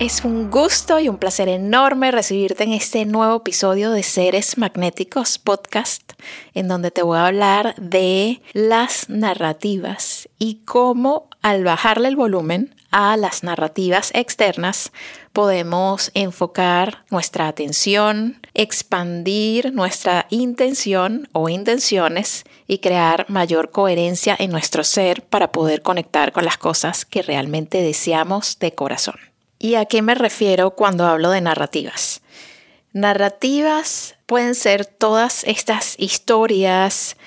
Es un gusto y un placer enorme recibirte en este nuevo episodio de Seres Magnéticos Podcast, en donde te voy a hablar de las narrativas y cómo al bajarle el volumen a las narrativas externas podemos enfocar nuestra atención, expandir nuestra intención o intenciones y crear mayor coherencia en nuestro ser para poder conectar con las cosas que realmente deseamos de corazón. ¿Y a qué me refiero cuando hablo de narrativas? Narrativas pueden ser todas estas historias,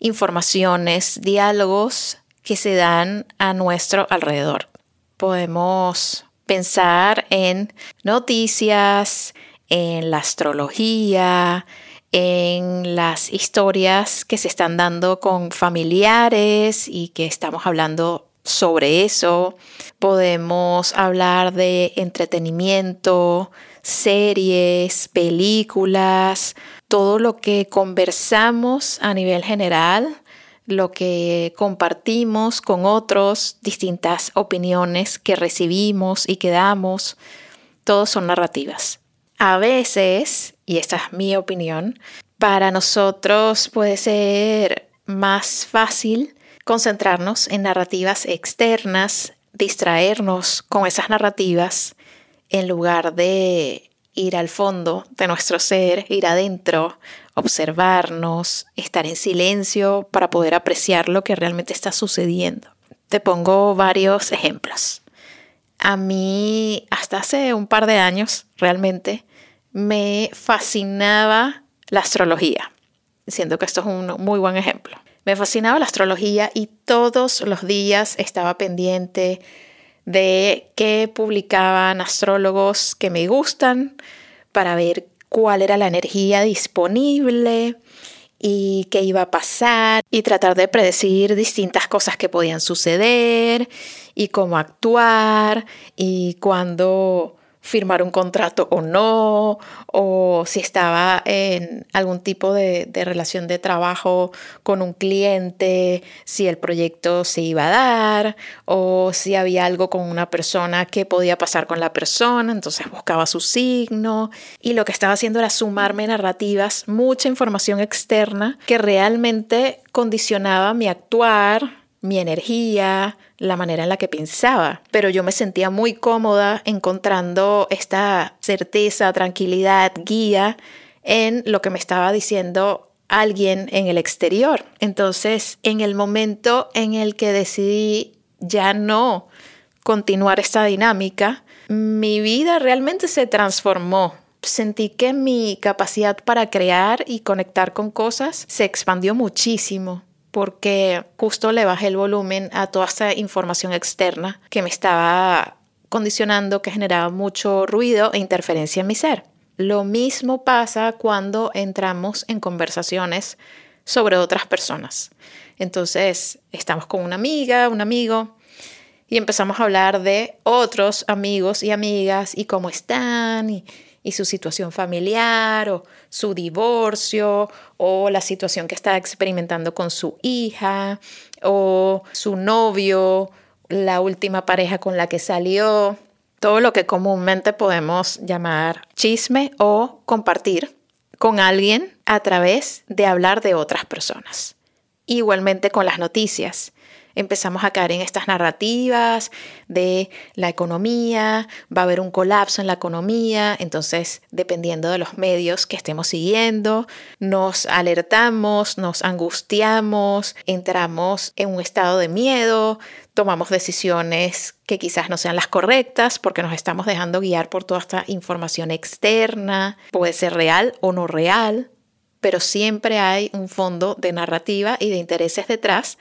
informaciones, diálogos que se dan a nuestro alrededor. Podemos pensar en noticias, en la astrología, en las historias que se están dando con familiares y que estamos hablando sobre eso. Podemos hablar de entretenimiento, series, películas, todo lo que conversamos a nivel general, lo que compartimos con otros, distintas opiniones que recibimos y que damos, todos son narrativas. A veces, y esta es mi opinión, para nosotros puede ser más fácil concentrarnos en narrativas externas, distraernos con esas narrativas en lugar de ir al fondo de nuestro ser, ir adentro, observarnos, estar en silencio para poder apreciar lo que realmente está sucediendo. Te pongo varios ejemplos. A mí, hasta hace un par de años, realmente, me fascinaba la astrología. Siento que esto es un muy buen ejemplo. Me fascinaba la astrología y todos los días estaba pendiente de qué publicaban astrólogos que me gustan para ver cuál era la energía disponible y qué iba a pasar y tratar de predecir distintas cosas que podían suceder y cómo actuar y cuándo firmar un contrato o no, o si estaba en algún tipo de, relación de trabajo con un cliente, si el proyecto se iba a dar, o si había algo con una persona que podía pasar con la persona, entonces buscaba su signo, y lo que estaba haciendo era sumarme narrativas, mucha información externa que realmente condicionaba mi actuar, mi energía, la manera en la que pensaba, pero yo me sentía muy cómoda encontrando esta certeza, tranquilidad, guía en lo que me estaba diciendo alguien en el exterior. Entonces, en el momento en el que decidí ya no continuar esta dinámica, mi vida realmente se transformó. Sentí que mi capacidad para crear y conectar con cosas se expandió muchísimo porque justo le bajé el volumen a toda esta información externa que me estaba condicionando, que generaba mucho ruido e interferencia en mi ser. Lo mismo pasa cuando entramos en conversaciones sobre otras personas. Entonces, estamos con una amiga, un amigo, y empezamos a hablar de otros amigos y amigas y cómo están y, y su situación familiar o su divorcio o la situación que está experimentando con su hija o su novio, la última pareja con la que salió, todo lo que comúnmente podemos llamar chisme o compartir con alguien a través de hablar de otras personas. Igualmente con las noticias empezamos a caer en estas narrativas de la economía, va a haber un colapso en la economía, entonces dependiendo de los medios que estemos siguiendo, nos alertamos, nos angustiamos, entramos en un estado de miedo, tomamos decisiones que quizás no sean las correctas porque nos estamos dejando guiar por toda esta información externa, puede ser real o no real, pero siempre hay un fondo de narrativa y de intereses detrás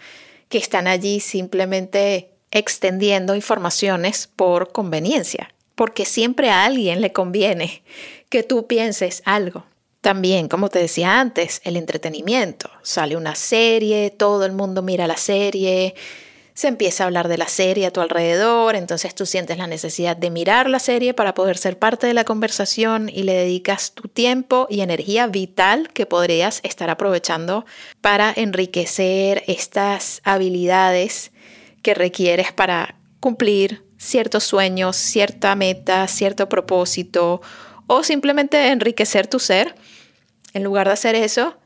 que están allí simplemente extendiendo informaciones por conveniencia, porque siempre a alguien le conviene que tú pienses algo. También, como te decía antes, el entretenimiento. Sale una serie, todo el mundo mira la serie, se empieza a hablar de la serie a tu alrededor, entonces tú sientes la necesidad de mirar la serie para poder ser parte de la conversación y le dedicas tu tiempo y energía vital que podrías estar aprovechando para enriquecer estas habilidades que requieres para cumplir ciertos sueños, cierta meta, cierto propósito o simplemente enriquecer tu ser. En lugar de hacer eso,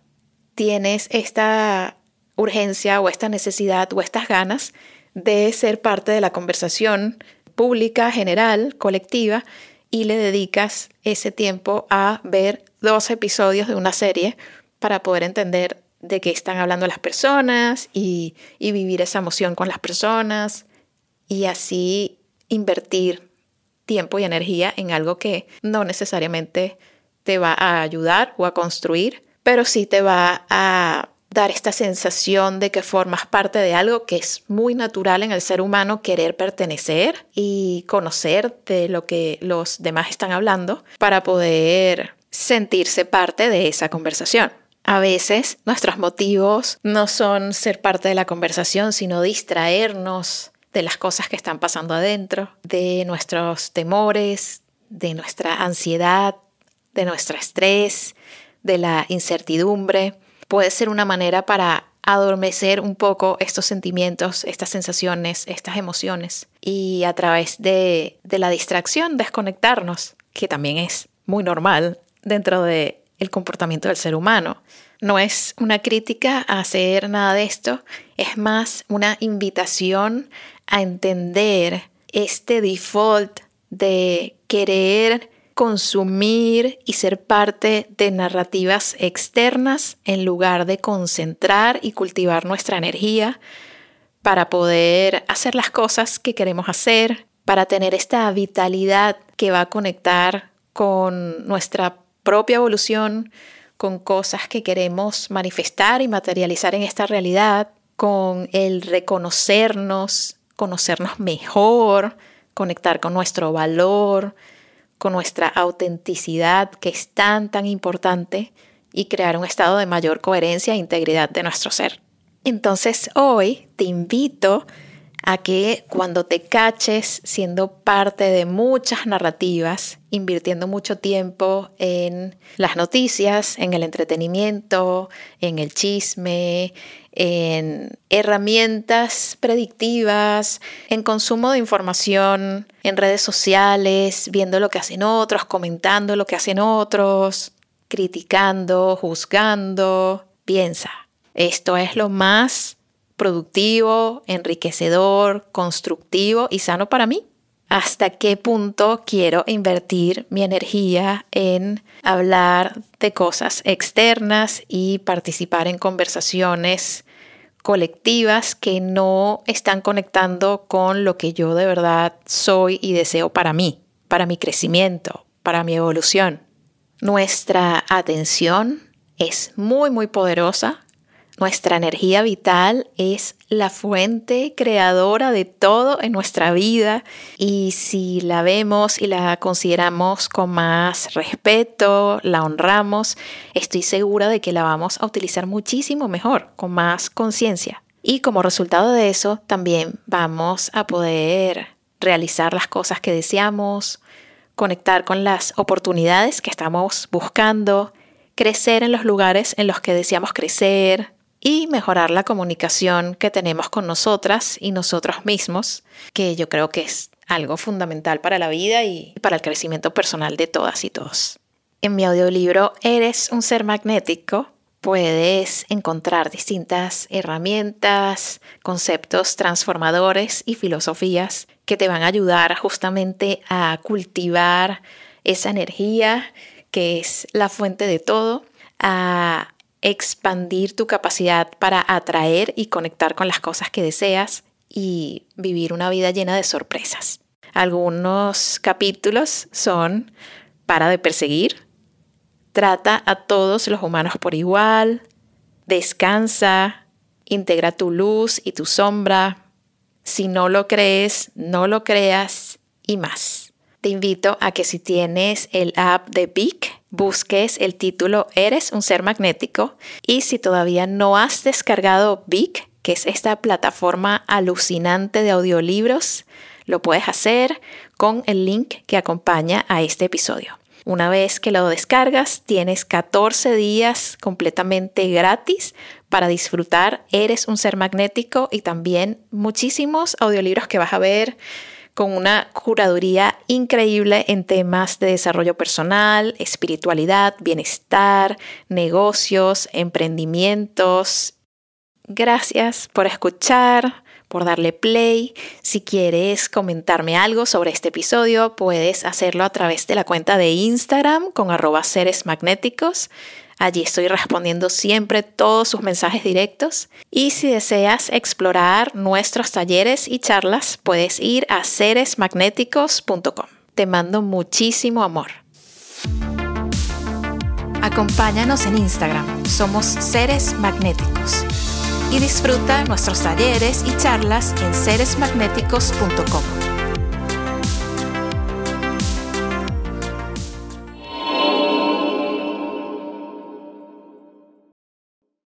tienes esta urgencia o esta necesidad o estas ganas de ser parte de la conversación pública, general, colectiva, y le dedicas ese tiempo a ver dos episodios de una serie para poder entender de qué están hablando las personas y, y vivir esa emoción con las personas y así invertir tiempo y energía en algo que no necesariamente te va a ayudar o a construir, pero sí te va a dar esta sensación de que formas parte de algo que es muy natural en el ser humano querer pertenecer y conocer de lo que los demás están hablando para poder sentirse parte de esa conversación. A veces nuestros motivos no son ser parte de la conversación, sino distraernos de las cosas que están pasando adentro, de nuestros temores, de nuestra ansiedad, de nuestro estrés, de la incertidumbre puede ser una manera para adormecer un poco estos sentimientos, estas sensaciones, estas emociones y a través de, la distracción desconectarnos, que también es muy normal dentro del el comportamiento del ser humano. No es una crítica a hacer nada de esto, es más una invitación a entender este default de querer consumir y ser parte de narrativas externas en lugar de concentrar y cultivar nuestra energía para poder hacer las cosas que queremos hacer, para tener esta vitalidad que va a conectar con nuestra propia evolución, con cosas que queremos manifestar y materializar en esta realidad, con el reconocernos, conocernos mejor, conectar con nuestro valor, con nuestra autenticidad que es tan, tan importante y crear un estado de mayor coherencia e integridad de nuestro ser. Entonces hoy te invito que cuando te caches siendo parte de muchas narrativas, invirtiendo mucho tiempo en las noticias, en el entretenimiento, en el chisme, en herramientas predictivas, en consumo de información en redes sociales, viendo lo que hacen otros, comentando lo que hacen otros, criticando, juzgando. Piensa, esto es lo más productivo, enriquecedor, constructivo y sano para mí. ¿Hasta qué punto quiero invertir mi energía en hablar de cosas externas y participar en conversaciones colectivas que no están conectando con lo que yo de verdad soy y deseo para mí, para mi crecimiento, para mi evolución? Nuestra atención es muy, muy poderosa nuestra energía vital es la fuente creadora de todo en nuestra vida y si la vemos y la consideramos con más respeto, la honramos, estoy segura de que la vamos a utilizar muchísimo mejor, con más conciencia. Y como resultado de eso, también vamos a poder realizar las cosas que deseamos, conectar con las oportunidades que estamos buscando, crecer en los lugares en los que deseamos crecer, y mejorar la comunicación que tenemos con nosotras y nosotros mismos, que yo creo que es algo fundamental para la vida y para el crecimiento personal de todas y todos. En mi audiolibro Eres un ser magnético puedes encontrar distintas herramientas, conceptos transformadores y filosofías que te van a ayudar justamente a cultivar esa energía que es la fuente de todo, a expandir tu capacidad para atraer y conectar con las cosas que deseas y vivir una vida llena de sorpresas. Algunos capítulos son Para de perseguir, Trata a todos los humanos por igual, Descansa, Integra tu luz y tu sombra, Si no lo crees, no lo creas y más. Te invito a que si tienes el app de Vic, busques el título Eres un ser magnético y si todavía no has descargado Vic, que es esta plataforma alucinante de audiolibros, lo puedes hacer con el link que acompaña a este episodio. Una vez que lo descargas, tienes 14 días completamente gratis para disfrutar Eres un ser magnético y también muchísimos audiolibros que vas a ver con una curaduría increíble en temas de desarrollo personal, espiritualidad, bienestar, negocios, emprendimientos. Gracias por escuchar, por darle play. Si quieres comentarme algo sobre este episodio, puedes hacerlo a través de la cuenta de Instagram con arroba seres magnéticos. Allí estoy respondiendo siempre todos sus mensajes directos. Y si deseas explorar nuestros talleres y charlas, puedes ir a seresmagnéticos.com. Te mando muchísimo amor. Acompáñanos en Instagram, somos Seres Magnéticos. Y disfruta nuestros talleres y charlas en seresmagnéticos.com.